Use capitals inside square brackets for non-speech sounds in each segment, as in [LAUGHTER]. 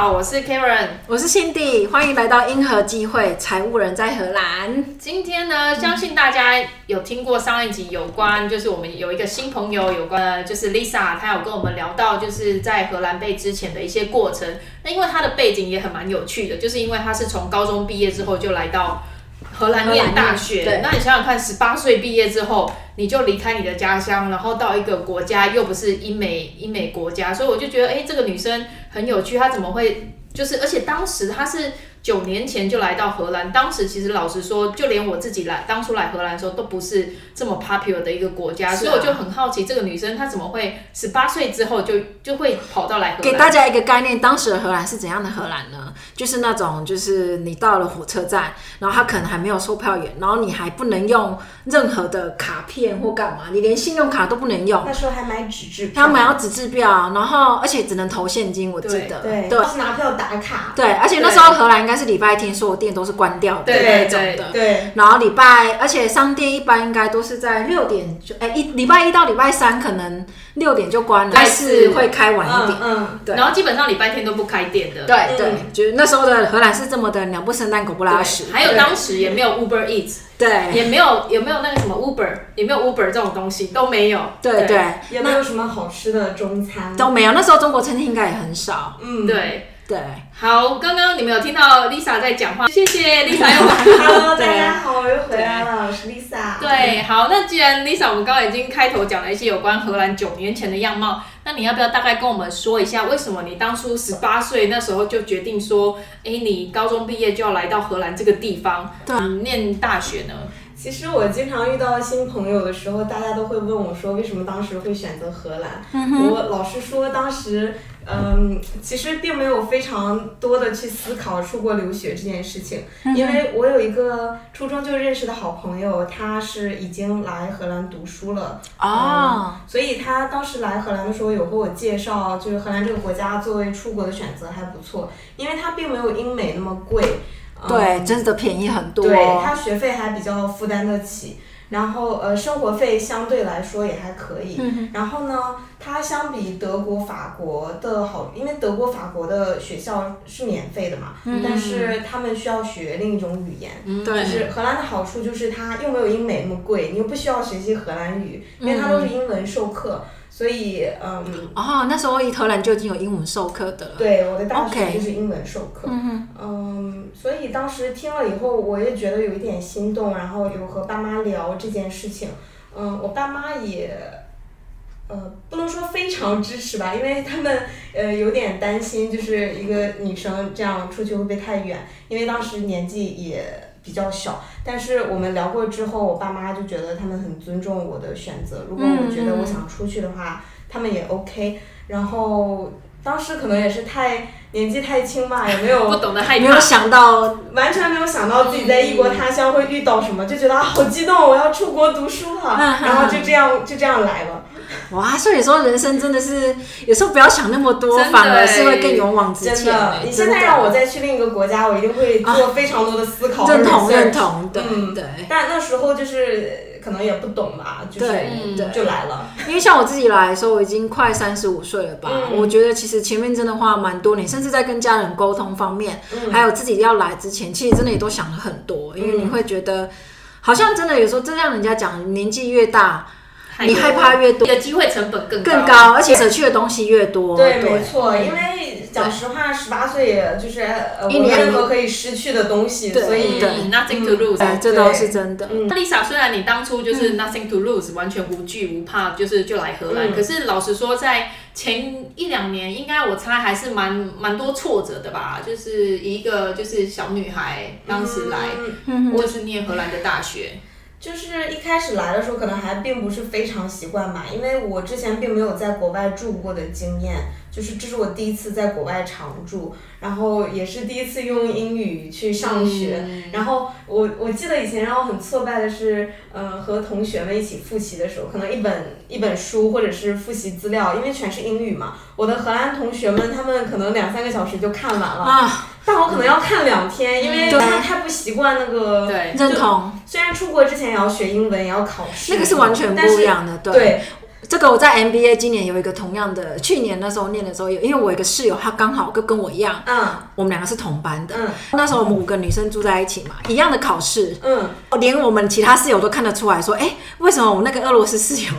好，我是 Karen，我是 Cindy，欢迎来到英和机会财务人在荷兰。今天呢，相信大家有听过上一集有关，就是我们有一个新朋友，有关就是 Lisa，她有跟我们聊到就是在荷兰被之前的一些过程。那因为她的背景也很蛮有趣的，就是因为她是从高中毕业之后就来到荷兰念大学。对，那你想想看，十八岁毕业之后，你就离开你的家乡，然后到一个国家，又不是英美英美国家，所以我就觉得，哎、欸，这个女生很有趣，他怎么会就是，而且当时他是。九年前就来到荷兰，当时其实老实说，就连我自己来当初来荷兰的时候，都不是这么 popular 的一个国家，啊、所以我就很好奇，这个女生她怎么会十八岁之后就就会跑到来荷兰？给大家一个概念，当时的荷兰是怎样的荷兰呢？就是那种，就是你到了火车站，然后他可能还没有售票员，然后你还不能用任何的卡片或干嘛，你连信用卡都不能用。那时候还买纸质票，他买要纸质票，然后而且只能投现金，我记得。对对，是拿票打卡。对，而且那时候荷兰应该是礼拜天，所有店都是关掉的那种的。对，对，然后礼拜，而且商店一般应该都是在六点就，哎，一礼拜一到礼拜三可能六点就关了，但是会开晚一点。嗯，嗯对。然后基本上礼拜天都不开店的。对对，就是那时候的荷兰是这么的鸟不生蛋，狗不拉屎。还有当时也没有 Uber Eats，对，也没有也没有那个什么 Uber，也没有 Uber 这种东西都没有。对对，对，也没有什么好吃的中餐都没有。那时候中国餐厅应该也很少。嗯，对。对，好，刚刚你们有听到 Lisa 在讲话，谢谢 Lisa [LAUGHS] 又回来了。大家好，我又回来了，我是 Lisa。对，好，那既然 Lisa 我们刚刚已经开头讲了一些有关荷兰九年前的样貌，那你要不要大概跟我们说一下，为什么你当初十八岁那时候就决定说，哎，你高中毕业就要来到荷兰这个地方，对，念大学呢？其实我经常遇到新朋友的时候，大家都会问我说，为什么当时会选择荷兰？嗯、我老实说，当时，嗯，其实并没有非常多的去思考出国留学这件事情，嗯、因为我有一个初中就认识的好朋友，他是已经来荷兰读书了，啊、嗯，所以他当时来荷兰的时候有和我介绍，就是荷兰这个国家作为出国的选择还不错，因为它并没有英美那么贵。对，嗯、真的便宜很多。对，他学费还比较负担得起，然后呃，生活费相对来说也还可以。嗯、然后呢，他相比德国、法国的好，因为德国、法国的学校是免费的嘛，嗯、但是他们需要学另一种语言。嗯、就是荷兰的好处就是它又没有英美那么贵，你又不需要学习荷兰语，因为它都是英文授课。所以，嗯，哦，那时候一投篮就已经有英文授课的了。对，我的大学就是英文授课。嗯，所以当时听了以后，我也觉得有一点心动，然后有和爸妈聊这件事情。嗯，我爸妈也，呃，不能说非常支持吧，因为他们呃有点担心，就是一个女生这样出去会不会太远？因为当时年纪也。比较小，但是我们聊过之后，我爸妈就觉得他们很尊重我的选择。如果我觉得我想出去的话，嗯、他们也 OK。[LAUGHS] 然后当时可能也是太年纪太轻吧，也没有不懂得害怕，没有想到，完全没有想到自己在异国他乡会遇到什么，就觉得啊好激动，我要出国读书了，[LAUGHS] 然后就这样就这样来了。[LAUGHS] 哇，所以说人生真的是有时候不要想那么多，反而是会更勇往直前。真的，你现在让我再去另一个国家，我一定会做非常多的思考。认同认同，对对。但那时候就是可能也不懂吧，就是就来了。因为像我自己来的时候，我已经快三十五岁了吧。我觉得其实前面真的花蛮多年，甚至在跟家人沟通方面，还有自己要来之前，其实真的也都想了很多。因为你会觉得，好像真的有时候真让人家讲，年纪越大。你害怕越多，你的机会成本更高，更高，而且舍去的东西越多。对，没错，因为讲实话，十八岁也就是呃，没有任何可以失去的东西，所以 nothing to lose，这倒是真的。那 Lisa，虽然你当初就是 nothing to lose，完全无惧无怕，就是就来荷兰，可是老实说，在前一两年，应该我猜还是蛮蛮多挫折的吧？就是一个就是小女孩当时来，就是念荷兰的大学。就是一开始来的时候，可能还并不是非常习惯吧，因为我之前并没有在国外住过的经验，就是这是我第一次在国外常住，然后也是第一次用英语去上学，嗯、然后我我记得以前让我很挫败的是，呃，和同学们一起复习的时候，可能一本一本书或者是复习资料，因为全是英语嘛，我的荷兰同学们他们可能两三个小时就看完了。啊 [LAUGHS] 但我可能要看两天，因为他们太不习惯那个。对，认同。虽然出国之前也要学英文，也要考试。那个是完全不一样的，对。对，这个我在 MBA 今年有一个同样的，去年那时候念的时候有，因为我有一个室友，他刚好跟跟我一样，嗯，我们两个是同班的，嗯，那时候我们五个女生住在一起嘛，一样的考试，嗯，连我们其他室友都看得出来说，哎，为什么我那个俄罗斯室友？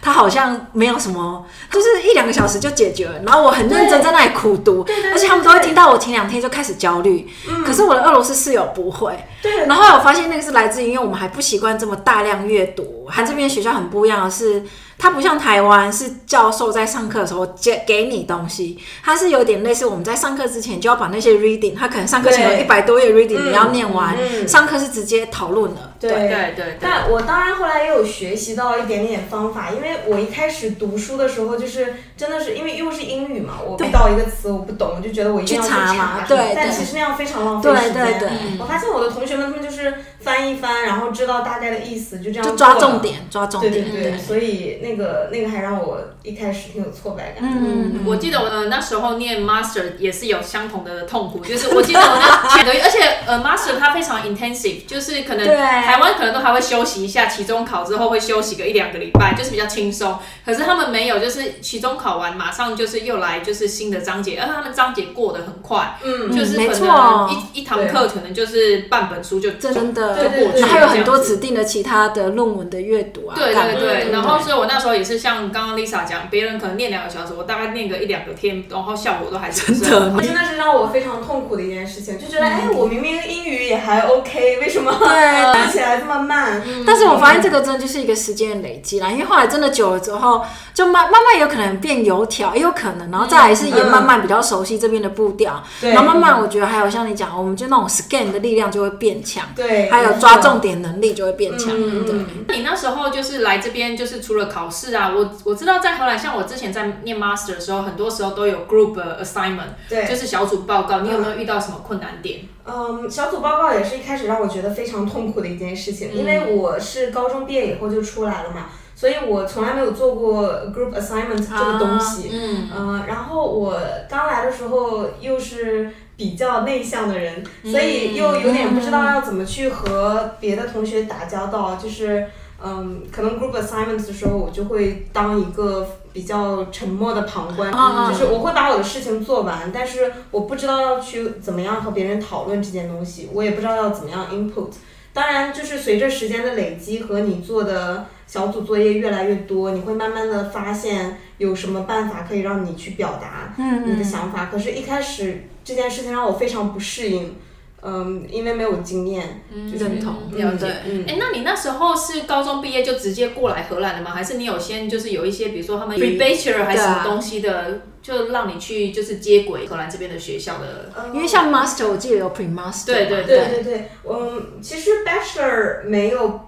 他好像没有什么，就是一两个小时就解决了，然后我很认真在那里苦读，对，而且他们都会听到我前两天就开始焦虑，嗯，可是我的俄罗斯室友不会，对，然后我发现那个是来自于因为我们还不习惯这么大量阅读，还这边学校很不一样的是。它不像台湾，是教授在上课的时候给给你东西，它是有点类似我们在上课之前就要把那些 reading，它可能上课前有一百多页 reading，你要念完，嗯嗯、上课是直接讨论的。对对对，对。但我当然后来也有学习到一点点方法，因为我一开始读书的时候，就是真的是因为又是英语嘛，我遇到一个词我不懂，我就觉得我一定要去查。去查嘛。对。但其实那样非常浪费时间。对对对。我发现我的同学们他们就是翻一翻，然后知道大概的意思，就这样。就抓重点，抓重点。对对对。所以那个那个还让我一开始挺有挫败感。嗯。我记得我呃那时候念 master 也是有相同的痛苦，就是我记得我那前 [LAUGHS] 而且呃 master 它非常 intensive，就是可能台湾可能都还会。休息一下，期中考之后会休息个一两个礼拜，就是比较轻松。可是他们没有，就是期中考完马上就是又来就是新的章节，而他们章节过得很快，嗯，就是可能一一堂课可能就是半本书就真的就过去，还有很多指定的其他的论文的阅读啊。对对对，然后所以我那时候也是像刚刚 Lisa 讲，别人可能念两个小时，我大概念个一两个天，然后效果都还是真的，真的是让我非常痛苦的一件事情，就觉得哎，我明明英语也还 OK，为什么对。[LAUGHS] 讲起来这么慢？但是我发现这个真的就是一个时间的累积啦，因为后来真的久了之后，就慢慢慢有可能变油条，也有可能，然后再来是也慢慢比较熟悉这边的步调，嗯、然后慢慢我觉得还有像你讲，我们就那种 scan 的力量就会变强，对，还有抓重点能力就会变强。嗯、对，你那时候就是来这边，就是除了考试啊，我我知道在荷兰，像我之前在念 master 的时候，很多时候都有 group assignment，对，就是小组报告，你有没有遇到什么困难点？嗯，小组报告也是一开始让我觉得非常痛苦的一件事情，因为我是高中毕业以后就出来了嘛，所以我从来没有做过 group assignment 这个东西。嗯，呃，然后我刚来的时候又是比较内向的人，所以又有点不知道要怎么去和别的同学打交道，就是。嗯，可能 group assignments 的时候，我就会当一个比较沉默的旁观，嗯、就是我会把我的事情做完，但是我不知道要去怎么样和别人讨论这件东西，我也不知道要怎么样 input。当然，就是随着时间的累积和你做的小组作业越来越多，你会慢慢的发现有什么办法可以让你去表达你的想法。嗯嗯，可是，一开始这件事情让我非常不适应。嗯，因为没有经验，认同了解。嗯，哎，那你那时候是高中毕业就直接过来荷兰的吗？还是你有先就是有一些，比如说他们 pre-bachelor 还是什么东西的，就让你去就是接轨荷兰这边的学校的？因为像 master 我记得有 pre-master。对对对对对，嗯，其实 bachelor 没有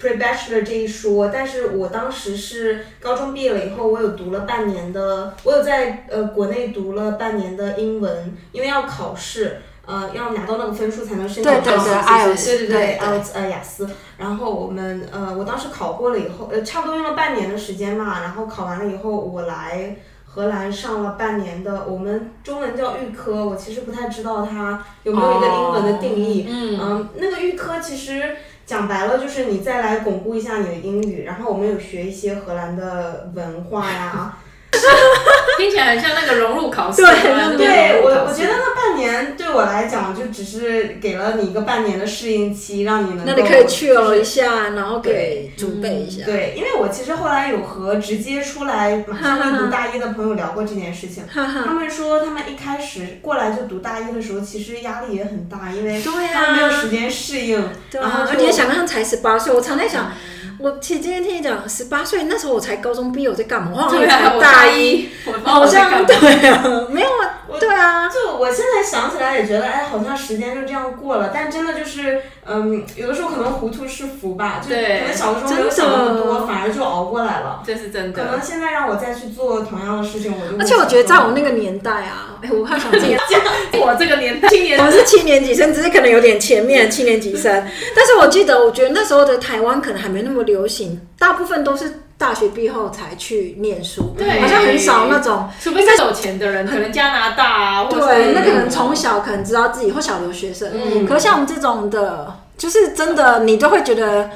pre-bachelor 这一说，但是我当时是高中毕业了以后，我有读了半年的，我有在呃国内读了半年的英文，因为要考试。呃，要拿到那个分数才能申请考试，对对对，对对对，呃雅思。然后我们呃，我当时考过了以后，呃，差不多用了半年的时间嘛。然后考完了以后，我来荷兰上了半年的，我们中文叫预科，我其实不太知道它有没有一个英文的定义。Oh, 嗯，嗯，那个预科其实讲白了就是你再来巩固一下你的英语。然后我们有学一些荷兰的文化呀。[LAUGHS] 听起来很像那个融入考试。对，对我我觉得那半年对我来讲就只是给了你一个半年的适应期，让你能够。那你可以去了一下，然后给准备一下。对，因为我其实后来有和直接出来马上就读大一的朋友聊过这件事情，他们说他们一开始过来就读大一的时候，其实压力也很大，因为他们没有时间适应。然后。而且想让他才十八岁，我常在想。我其实今天听你讲，十八岁那时候我才高中毕业，我在干嘛？我好像才大一，好像对啊，[LAUGHS] 没有啊，对啊。就我现在想起来也觉得，哎，好像时间就这样过了。但真的就是，嗯，有的时候可能糊涂是福吧，就可能小的时候没有想那么多，反而就熬过来了。这是真的。可能现在让我再去做同样的事情，我就。而且我觉得在我那个年代啊，[LAUGHS] 哎，我还想这样讲，[LAUGHS] 我这个年代，我是七年级生，只是可能有点前面七年级生。但是我记得，我觉得那时候的台湾可能还没那么流行，大部分都是大学毕业后才去念书，对，好像很少那种，除非是有钱的人，可能加拿大啊，或者对，那可能从小可能知道自己或小留学生，嗯，可是像我们这种的，就是真的，你都会觉得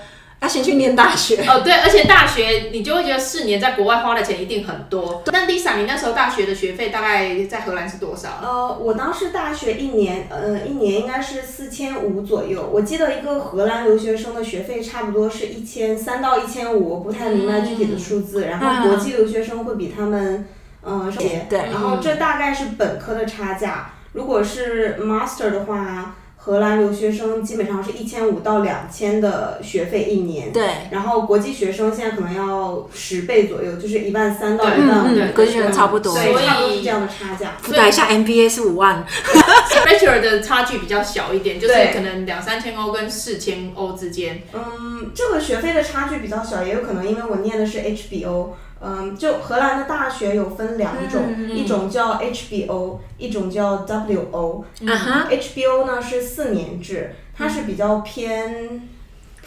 要先去念大学。哦，对，而且大学你就会觉得四年在国外花的钱一定很多。那 Lisa，你那时候大学的学费大概在荷兰是多少？呃，我当时大学一年，呃，一年应该是四千五左右。我记得一个荷兰留学生的学费差不多是一千三到一千五，我不太明白具体的数字。嗯、然后国际留学生会比他们，嗯、呃，少。对。然后这大概是本科的差价。如果是 master 的话，荷兰留学生基本上是一千五到两千的学费一年。对。然后国际学生现在可能要十倍左右，就是一万三到一万五。对，国际学生差不多。所以差不多是这样的差价。覆盖一下 MBA 是五万。[LAUGHS] Bachelor 的差距比较小一点，就是可能两三千欧跟四千欧之间。嗯，这个学费的差距比较小，也有可能因为我念的是 HBO。嗯，就荷兰的大学有分两种，一种叫 HBO，一种叫 WO。HBO 呢是四年制，它是比较偏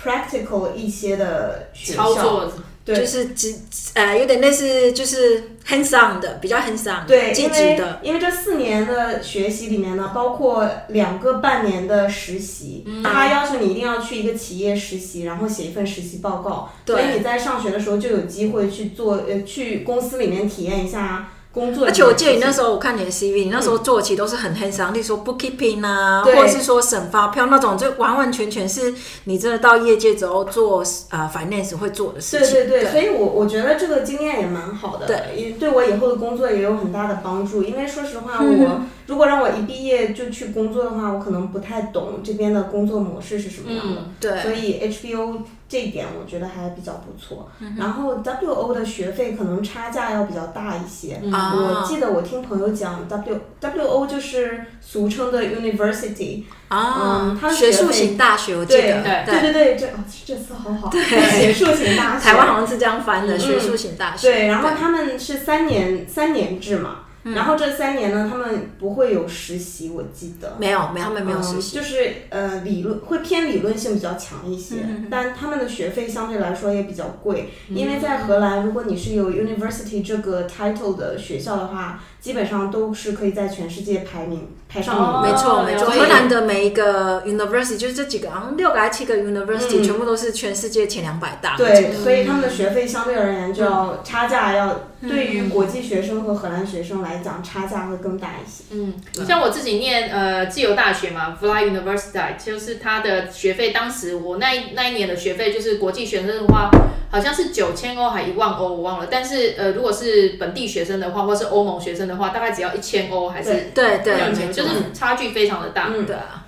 practical 一些的学校。操作对，就是直呃有点类似就是 hands on 的，比较 hands on，对，积极的。因为这四年的学习里面呢，包括两个半年的实习，嗯、他要求你一定要去一个企业实习，然后写一份实习报告。对。所以你在上学的时候就有机会去做呃去公司里面体验一下。工作，而且我记得你那时候，我看你的 CV，你那时候做起都是很 hands-on，例如说 bookkeeping 啊，或者是说审发票那种，就完完全全是你真的到业界之后做呃 finance 会做的事情。对对对，所以我我觉得这个经验也蛮好的，对，对我以后的工作也有很大的帮助。因为说实话，我如果让我一毕业就去工作的话，我可能不太懂这边的工作模式是什么样的。对，所以 HBO。这一点我觉得还比较不错，嗯、然后 W O 的学费可能差价要比较大一些。嗯、我记得我听朋友讲，W W O 就是俗称的 University 啊，嗯，它学术型大学，我记得，对对。对对，这哦这词好好，对。学术型大学，台湾好像是这样翻的，嗯、学术型大学。对，然后他们是三年三年制嘛。然后这三年呢，他们不会有实习，我记得。没有，没有，他们没有实习，就是呃理论会偏理论性比较强一些，但他们的学费相对来说也比较贵，因为在荷兰，如果你是有 university 这个 title 的学校的话，基本上都是可以在全世界排名排上名。没错，没错，荷兰的每一个 university 就是这几个，好像六个还是七个 university，全部都是全世界前两百大。对，所以他们的学费相对而言就要差价要对于国际学生和荷兰学生来。讲差价会更大一些。嗯，像我自己念呃自由大学嘛，VLAD University，就是它的学费，当时我那一那一年的学费就是国际学生的话，好像是九千欧还一万欧，我忘了。但是呃，如果是本地学生的话，或是欧盟学生的话，大概只要一千欧，还是对对，就是差距非常的大。嗯，对啊。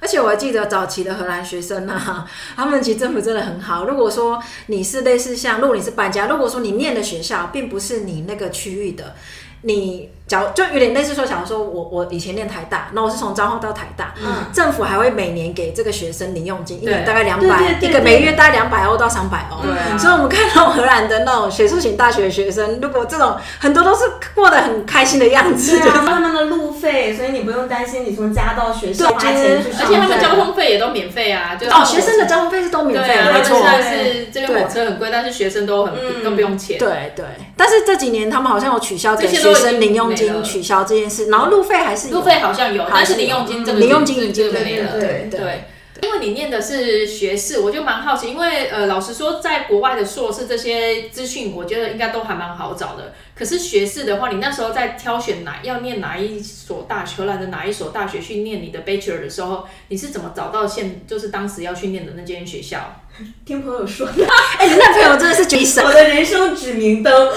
而且我还记得早期的荷兰学生啊，[LAUGHS] 他们其实政府真的很好。如果说你是类似像，如果你是搬家，如果说你念的学校并不是你那个区域的，你。就有点类似说，假如说我我以前念台大，那我是从彰化到台大，嗯，政府还会每年给这个学生零用金，一年大概两百，一个每月大概两百欧到三百欧。对，所以我们看到荷兰的那种学术型大学的学生，如果这种很多都是过得很开心的样子，对啊，他们的路费，所以你不用担心你从家到学校花钱去上，而且他们交通费也都免费啊，就哦，学生的交通费是都免费，没错，但是这边火车很贵，但是学生都很都不用钱。对对，但是这几年他们好像有取消给学生零用金，取消这件事。然后路费还是路费好像有，但是零用金这个零用金已经没了。对对，因为你念的是学士，我就蛮好奇，因为呃，老实说，在国外的硕士这些资讯，我觉得应该都还蛮好找的。可是学士的话，你那时候在挑选哪要念哪一所大学，荷兰的哪一所大学去念你的 Bachelor 的时候，你是怎么找到现就是当时要去念的那间学校？听朋友说的，哎、欸，你那朋友真的是绝神，我的人生指明灯。[LAUGHS]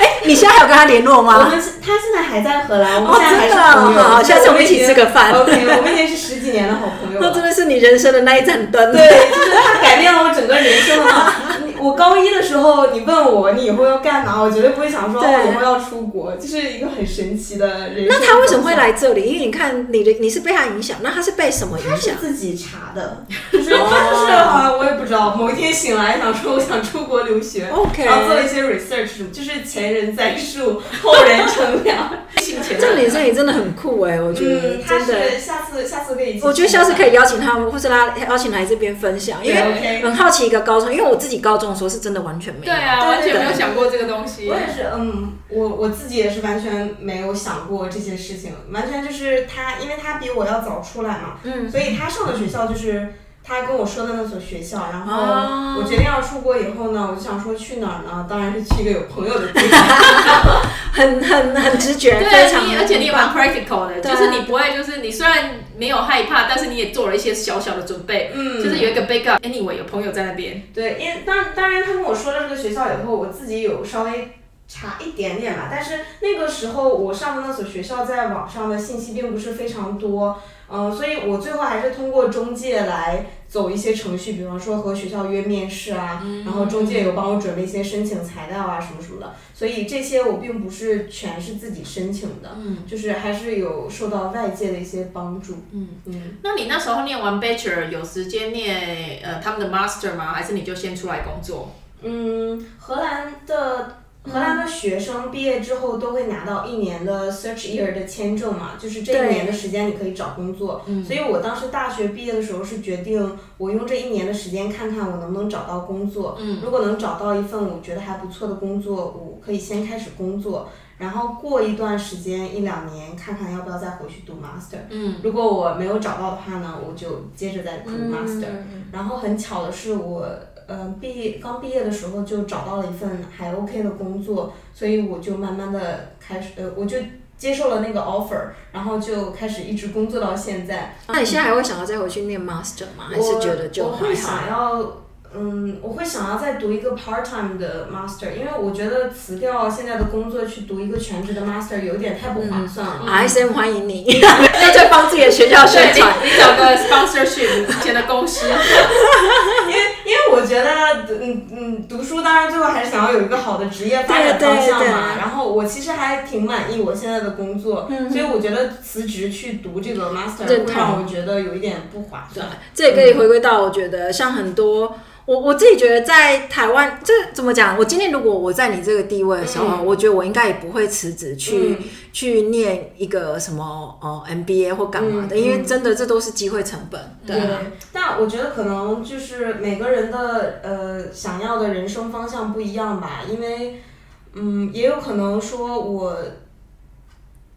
哎、欸，你现在还有跟他联络吗？我们是，他现在还在荷兰，我们现在还是朋友。哦、好，下次我们一起吃个饭。OK，我们已经是十几年的好朋友。[LAUGHS] 那真的是你人生的那一盏灯。对，就是他改变了我整个人生啊。我高一的时候，你问我你以后要干嘛，我绝对不会想说我以后要出国，就是一个很神奇的人生。那他为什么会来这里？因为你看你的你是被他影响，那他是被什么影响？他是自己查的，就是他就是啊，我也不知道。某一天醒来想说我想出国留学，OK，然后做一些 research，就是前人栽树，后人乘凉。[LAUGHS] 这女生也真的很酷哎，我觉得真的。下次下次可以，我觉得下次可以邀请他们，或是拉邀请来这边分享，因为很好奇一个高中，因为我自己高中。的时候是真的完全没有，对啊，完全没有想过这个东西。我也是，嗯，我我自己也是完全没有想过这些事情，完全就是他，因为他比我要早出来嘛，嗯，所以他上的学校就是他跟我说的那所学校，然后我决定要出国以后呢，我就想说去哪儿呢？当然是去一个有朋友的地方，[LAUGHS] 很很很直觉，对，非常你而且你也蛮 practical 的，就是你不会就是你虽然没有害怕，但是你也做了一些小小的准备，嗯，就是有一个 backup。Anyway，有朋友在那边，对，因为当当然他跟我说了这个学校以后，我自己有稍微查一点点吧，但是那个时候我上的那所学校在网上的信息并不是非常多。嗯，所以我最后还是通过中介来走一些程序，比方说和学校约面试啊，嗯、然后中介有帮我准备一些申请材料啊什么什么的，所以这些我并不是全是自己申请的，嗯，就是还是有受到外界的一些帮助。嗯嗯，那你那时候念完 Bachelor 有时间念呃他们的 Master 吗？还是你就先出来工作？嗯，荷兰的。荷兰的学生毕业之后都会拿到一年的 search year 的签证嘛，就是这一年的时间你可以找工作。所以我当时大学毕业的时候是决定，我用这一年的时间看看我能不能找到工作。嗯如果能找到一份我觉得还不错的工作，我可以先开始工作，然后过一段时间一两年看看要不要再回去读 master。嗯如果我没有找到的话呢，我就接着再读 master。然后很巧的是我。嗯，毕业刚毕业的时候就找到了一份还 OK 的工作，所以我就慢慢的开始，呃，我就接受了那个 offer，然后就开始一直工作到现在。那你现在还会想要再回去念 master 吗？还是觉得就还好？我会想要。嗯，我会想要再读一个 part time 的 master，因为我觉得辞掉现在的工作去读一个全职的 master 有点太不划算了。嗯、ISM 欢迎你，[LAUGHS] 要在帮自己的学校宣传，你找个 sponsorship 以前的公司。[LAUGHS] 因为我觉得，嗯嗯，读书当然最后还是想要有一个好的职业发展方向嘛。然后我其实还挺满意我现在的工作，嗯、所以我觉得辞职去读这个 master 会让我觉得有一点不划算。这也可以回归到我觉得像很多。我我自己觉得在台湾，这怎么讲？我今天如果我在你这个地位的时候，嗯、我觉得我应该也不会辞职去、嗯、去念一个什么哦 MBA 或干嘛的，嗯、因为真的这都是机会成本。对，对，但我觉得可能就是每个人的呃想要的人生方向不一样吧，因为嗯也有可能说我。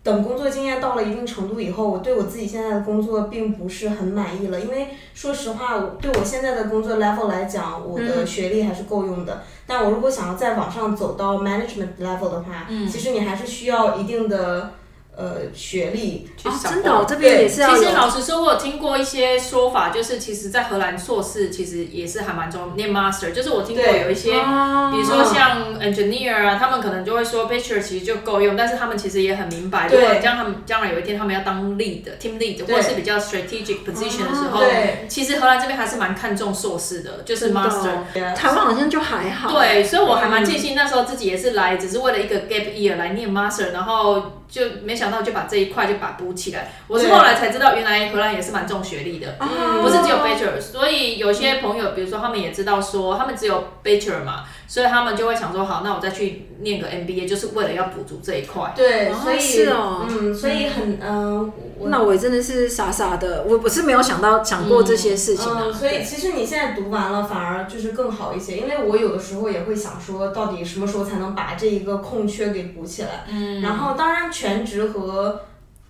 等工作经验到了一定程度以后，我对我自己现在的工作并不是很满意了。因为说实话，我对我现在的工作 level 来讲，我的学历还是够用的。嗯、但我如果想要再往上走到 management level 的话，嗯、其实你还是需要一定的。呃，学历去、哦、真的、哦，这边也是要。其实老实说，我有听过一些说法，就是其实，在荷兰硕士其实也是还蛮重要，念 master。就是我听过有一些，哦、比如说像 engineer 啊，他们可能就会说 bachelor 其实就够用，但是他们其实也很明白，对如果将他们将来有一天他们要当 lead、team lead 或者是比较 strategic position 的时候，对其实荷兰这边还是蛮看重硕士的，就是 master。台湾好像就还好。对，所以我还蛮庆幸那时候自己也是来，只是为了一个 gap year 来念 master，然后。就没想到就把这一块就把补起来。我是后来才知道，原来荷兰也是蛮重学历的，嗯、不是只有 Bachelor。所以有些朋友，比如说他们也知道说，他们只有 Bachelor 嘛，所以他们就会想说，好，那我再去念个 MBA，就是为了要补足这一块。对，所以是哦，嗯，所以很嗯，那我真的是傻傻的，我我是没有想到想过这些事情的、啊嗯嗯。所以其实你现在读完了，反而就是更好一些，因为我有的时候也会想说，到底什么时候才能把这一个空缺给补起来？嗯，然后当然。全职和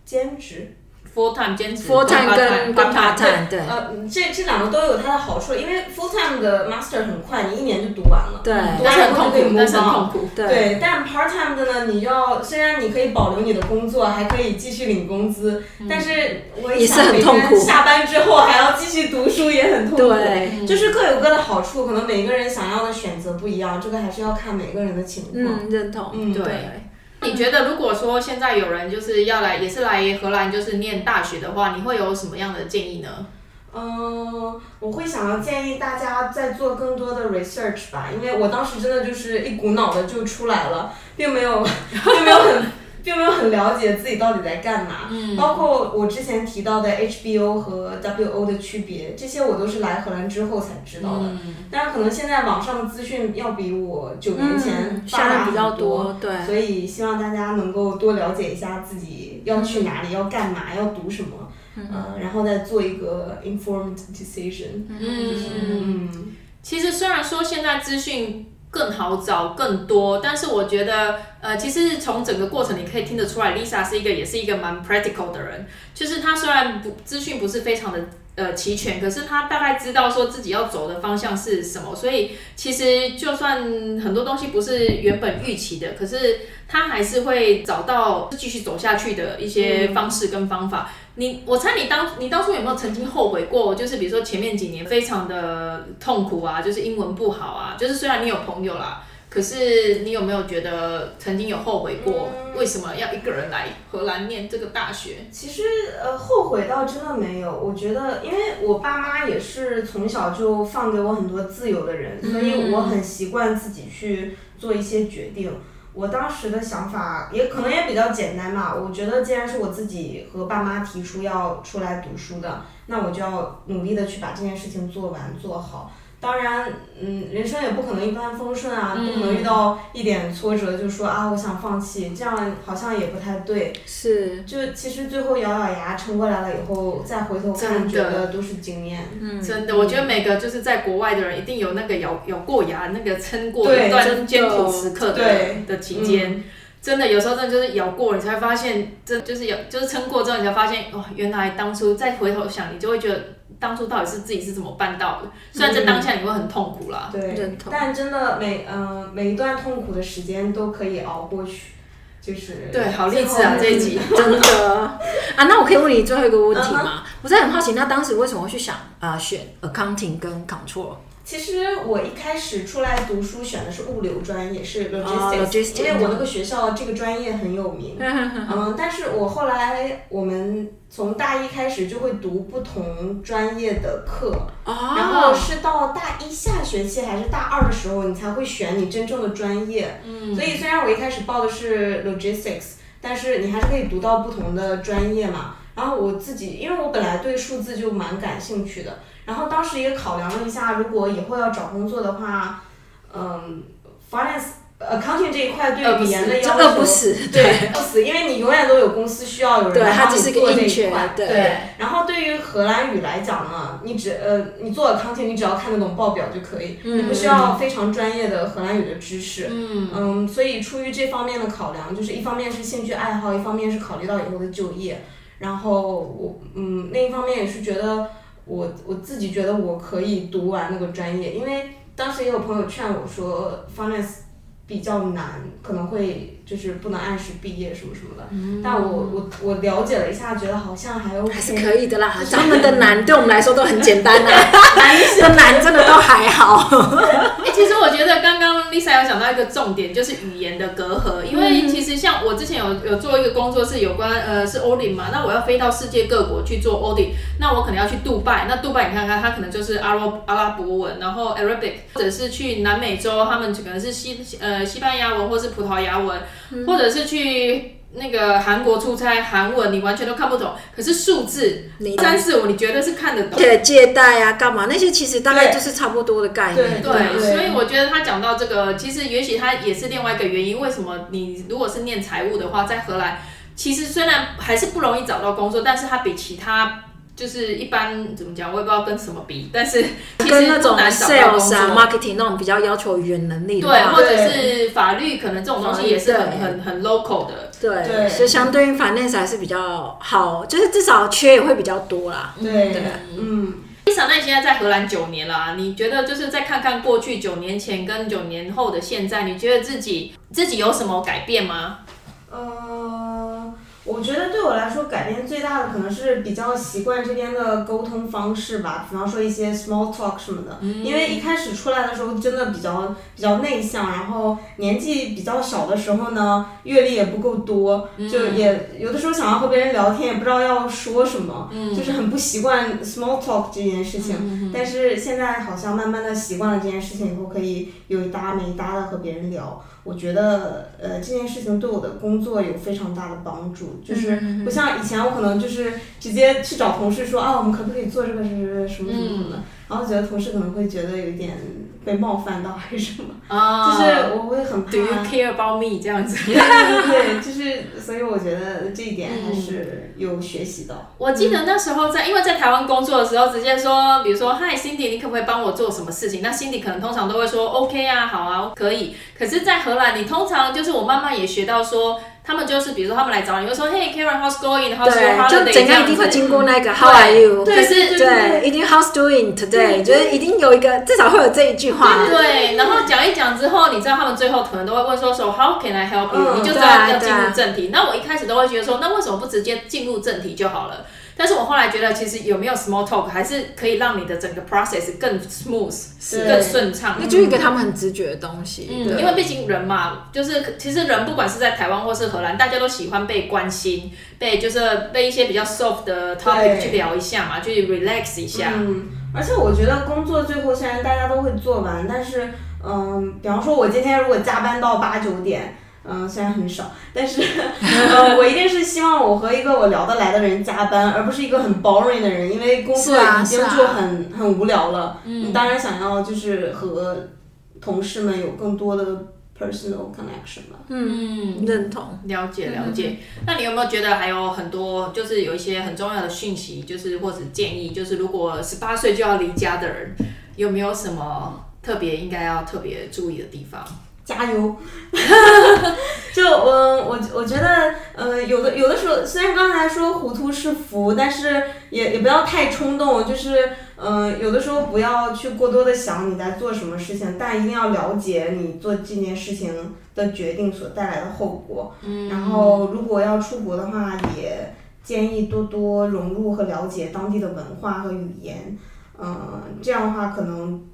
兼职，full time 兼职，full time 跟 part time，对，呃，这这两个都有它的好处，因为 full time 的 master 很快，你一年就读完了，对，读完以后就可以 move on，对，但 part time 的呢，你要虽然你可以保留你的工作，还可以继续领工资，但是我一想每天下班之后还要继续读书也很痛苦，对，就是各有各的好处，可能每个人想要的选择不一样，这个还是要看每个人的情况，嗯，认同，嗯，对。你觉得如果说现在有人就是要来，也是来荷兰就是念大学的话，你会有什么样的建议呢？嗯，我会想要建议大家再做更多的 research 吧，因为我当时真的就是一股脑的就出来了，并没有，并没有很。并没有很了解自己到底在干嘛，嗯、包括我之前提到的 HBO 和 WO 的区别，这些我都是来荷兰之后才知道的。嗯、但是可能现在网上的资讯要比我九年前发达比较多，对，所以希望大家能够多了解一下自己要去哪里，嗯、要干嘛，要读什么，嗯、呃，然后再做一个 informed decision。嗯，嗯、嗯其实虽然说现在资讯。更好找更多，但是我觉得，呃，其实从整个过程你可以听得出来，Lisa 是一个也是一个蛮 practical 的人，就是她虽然不资讯不是非常的呃齐全，可是他大概知道说自己要走的方向是什么，所以其实就算很多东西不是原本预期的，可是他还是会找到继续走下去的一些方式跟方法。嗯、你我猜你当你当初有没有曾经后悔过？就是比如说前面几年非常的痛苦啊，就是英文不好啊，就是虽然你有朋友啦。可是你有没有觉得曾经有后悔过？为什么要一个人来荷兰念这个大学？其实呃，后悔倒真的没有。我觉得，因为我爸妈也是从小就放给我很多自由的人，所以我很习惯自己去做一些决定。我当时的想法也可能也比较简单嘛。我觉得既然是我自己和爸妈提出要出来读书的，那我就要努力的去把这件事情做完做好。当然，嗯，人生也不可能一帆风顺啊，不可能遇到一点挫折就说啊，我想放弃，这样好像也不太对。是。就其实最后咬咬牙撑过来了以后，再回头看，觉得都是经验。嗯，真的，我觉得每个就是在国外的人，一定有那个咬咬过牙，那个撑过一段艰苦时刻的的期间。真的，有时候真的就是咬过，你才发现，真就是咬，就是撑过之后，你才发现，哦，原来当初再回头想，你就会觉得。当初到底是自己是怎么办到的？虽然在当下你会很痛苦啦，嗯、对，但真的每嗯、呃、每一段痛苦的时间都可以熬过去，就是对，好励志啊这一集，真的啊。那我可以问你最后一个问题吗？Uh huh. 我在很好奇，那当时为什么会去想啊、呃、选 accounting 跟 control？其实我一开始出来读书选的是物流专业，是 logistics，因为我那个学校这个专业很有名。[LAUGHS] 嗯，但是我后来我们从大一开始就会读不同专业的课，然后是到大一下学期还是大二的时候，你才会选你真正的专业。嗯，所以虽然我一开始报的是 logistics，但是你还是可以读到不同的专业嘛。然后我自己，因为我本来对数字就蛮感兴趣的。然后当时也考量了一下，如果以后要找工作的话，嗯，finance accounting 这一块对语言的要求，不死，对，不死，因为你永远都有公司需要有人来帮你做这一块，对。对。然后对于荷兰语来讲呢，你只呃，你做 accounting，你只要看得懂报表就可以，你不需要非常专业的荷兰语的知识。嗯。嗯，所以出于这方面的考量，就是一方面是兴趣爱好，一方面是考虑到以后的就业。然后我嗯，另一方面也是觉得。我我自己觉得我可以读完那个专业，因为当时也有朋友劝我说，finance 比较难，可能会就是不能按时毕业什么什么的。嗯、但我我我了解了一下，觉得好像还 OK。还是可以的啦，他们的难对我们来说都很简单的，[LAUGHS] 难的难真的都还好。[LAUGHS] 欸、其实我觉得刚刚 Lisa 有讲到一个重点，就是语言的隔阂。因为其实像我之前有有做一个工作是有关呃是 audit 嘛，那我要飞到世界各国去做 audit，那我可能要去杜拜，那杜拜你看看它可能就是阿拉阿拉伯文，然后 Arabic，或者是去南美洲，他们可能是西呃。西班牙文或是葡萄牙文，嗯、或者是去那个韩国出差，韩文你完全都看不懂。可是数字三四五，你绝对是看得懂。对，借贷啊，干嘛那些其实大概就是差不多的概念。对，对对，所以我觉得他讲到这个，其实也许他也是另外一个原因。为什么你如果是念财务的话，在荷兰，其实虽然还是不容易找到工作，但是它比其他。就是一般怎么讲，我也不知道跟什么比，但是其实。跟那种 sales 啊、marketing 那种比较要求语言能力的，对，或者是法律，可能这种东西也是很很很 local 的。对，对所以相对于 finance 还是比较好，就是至少缺也会比较多啦。对，对嗯。Lisa，那你现在在荷兰九年了啊，你觉得就是再看看过去九年前跟九年后的现在，你觉得自己自己有什么改变吗？呃。我觉得对我来说改变最大的可能是比较习惯这边的沟通方式吧，比方说一些 small talk 什么的。嗯、因为一开始出来的时候真的比较比较内向，然后年纪比较小的时候呢，阅历也不够多，嗯、就也有的时候想要和别人聊天，也不知道要说什么，嗯、就是很不习惯 small talk 这件事情。嗯、但是现在好像慢慢的习惯了这件事情以后，可以有一搭没一搭的和别人聊。我觉得呃这件事情对我的工作有非常大的帮助，就是不像以前我可能就是直接去找同事说啊，我们可不可以做这个是什么什么什么的，然后觉得同事可能会觉得有一点。被冒犯到还是什么？啊，就是我会很怕。Do you care about me？这样子。对对对，就是，所以我觉得这一点还是有学习到。嗯、我记得那时候在，因为在台湾工作的时候，直接说，比如说，Hi Cindy，你可不可以帮我做什么事情？那 Cindy 可能通常都会说，OK 啊，好啊，可以。可是，在荷兰，你通常就是我慢慢也学到说。他们就是比如说他们来找你，会说 Hey Karen，how's going？然后说 holiday 一定会经过那个 How are you？对是对，一定 How's doing today？就是一定有一个，至少会有这一句话。对，然后讲一讲之后，你知道他们最后可能都会问说说 How can I help you？你就知道要进入正题。那我一开始都会觉得说，那为什么不直接进入正题就好了？但是我后来觉得，其实有没有 small talk 还是可以让你的整个 process 更 smooth，更顺畅。那就是一个他们很直觉的东西。嗯，因为毕竟人嘛，就是其实人不管是在台湾或是荷兰，大家都喜欢被关心，被就是被一些比较 soft 的 topic 去聊一下嘛，去 relax 一下。嗯，而且我觉得工作最后虽然大家都会做完，但是嗯，比方说我今天如果加班到八九点。嗯，虽然很少，但是，呃，我一定是希望我和一个我聊得来的人加班，而不是一个很 boring 的人，因为工作已经就很、啊啊、很无聊了。嗯，你当然想要就是和同事们有更多的 personal connection 吧。嗯，认同，了解了解。嗯、那你有没有觉得还有很多就是有一些很重要的讯息，就是或者建议，就是如果十八岁就要离家的人，有没有什么特别应该要特别注意的地方？加油！[LAUGHS] 就嗯，我我觉得，呃，有的有的时候，虽然刚才说糊涂是福，但是也也不要太冲动。就是，嗯、呃，有的时候不要去过多的想你在做什么事情，但一定要了解你做这件事情的决定所带来的后果。嗯。然后，如果要出国的话，也建议多多融入和了解当地的文化和语言。嗯、呃，这样的话可能。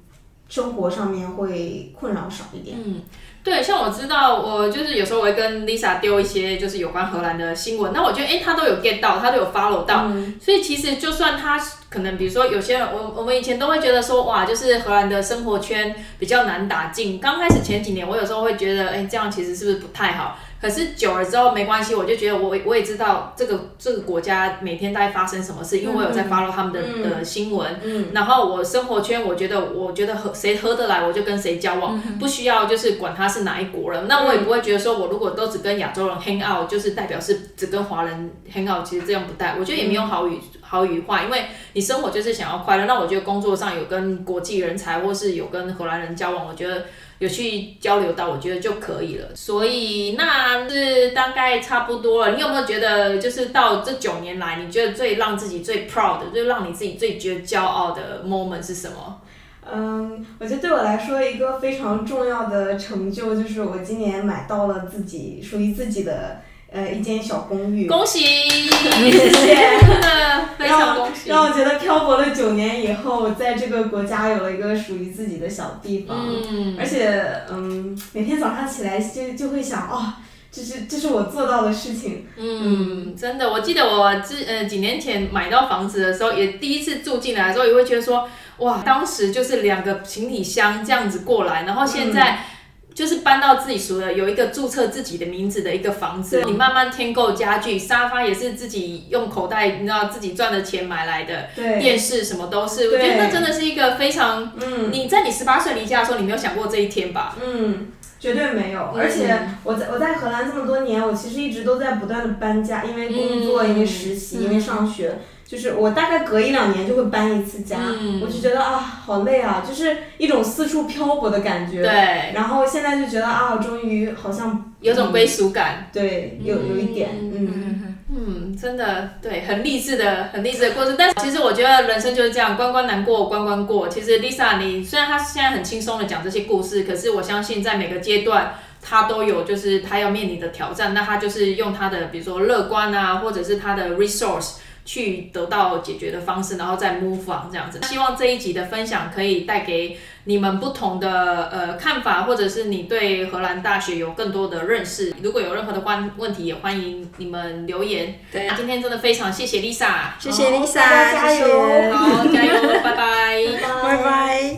生活上面会困扰少一点。嗯，对，像我知道，我就是有时候我会跟 Lisa 丢一些就是有关荷兰的新闻，那我觉得，哎，他都有 get 到，他都有 follow 到，嗯、所以其实就算他可能，比如说有些人，我我们以前都会觉得说，哇，就是荷兰的生活圈比较难打进。刚开始前几年，我有时候会觉得，哎，这样其实是不是不太好？可是久了之后没关系，我就觉得我我也知道这个这个国家每天大概发生什么事，因为我有在 follow 他们的、嗯、的新闻。嗯。然后我生活圈，我觉得我觉得和谁合得来，我就跟谁交往，嗯、不需要就是管他是哪一国人。那我也不会觉得说我如果都只跟亚洲人 hang out，就是代表是只跟华人 hang out，其实这样不带。我觉得也没有好与好与坏，因为你生活就是想要快乐。那我觉得工作上有跟国际人才或是有跟荷兰人交往，我觉得。有去交流到，我觉得就可以了。所以那是大概差不多了。你有没有觉得，就是到这九年来，你觉得最让自己最 proud 的，就让你自己最觉得骄傲的 moment 是什么？嗯，我觉得对我来说，一个非常重要的成就，就是我今年买到了自己属于自己的。呃，一间小公寓。恭喜！谢谢。[LAUGHS] 非常恭喜。让我觉得漂泊了九年以后，在这个国家有了一个属于自己的小地方。嗯。而且，嗯，每天早上起来就就会想，哦，这是这是我做到的事情。嗯，嗯真的，我记得我之呃几年前买到房子的时候，也第一次住进来的时候，也会觉得说，哇，当时就是两个行李箱这样子过来，然后现在。嗯就是搬到自己熟的有一个注册自己的名字的一个房子，你慢慢添购家具，沙发也是自己用口袋，你知道自己赚的钱买来的，对，电视什么都是，我觉得那真的是一个非常，嗯，你在你十八岁离家的时候，你没有想过这一天吧？嗯，绝对没有，而且我在我在荷兰这么多年，我其实一直都在不断的搬家，因为工作，因为实习，因为上学。就是我大概隔一两年就会搬一次家，嗯、我就觉得啊好累啊，就是一种四处漂泊的感觉。对。然后现在就觉得啊，终于好像有种归属感。对，有有一点，嗯嗯嗯，嗯，真的对，很励志的，很励志的故事。但是其实我觉得人生就是这样，关关难过关关过。其实 Lisa，你虽然她现在很轻松的讲这些故事，可是我相信在每个阶段她都有就是她要面临的挑战。那她就是用她的比如说乐观啊，或者是她的 resource。去得到解决的方式，然后再 move on 这样子。希望这一集的分享可以带给你们不同的呃看法，或者是你对荷兰大学有更多的认识。如果有任何的关问题，也欢迎你们留言。对，那今天真的非常谢谢 Lisa，谢谢 Lisa，、加油，好，加油，拜拜，拜拜。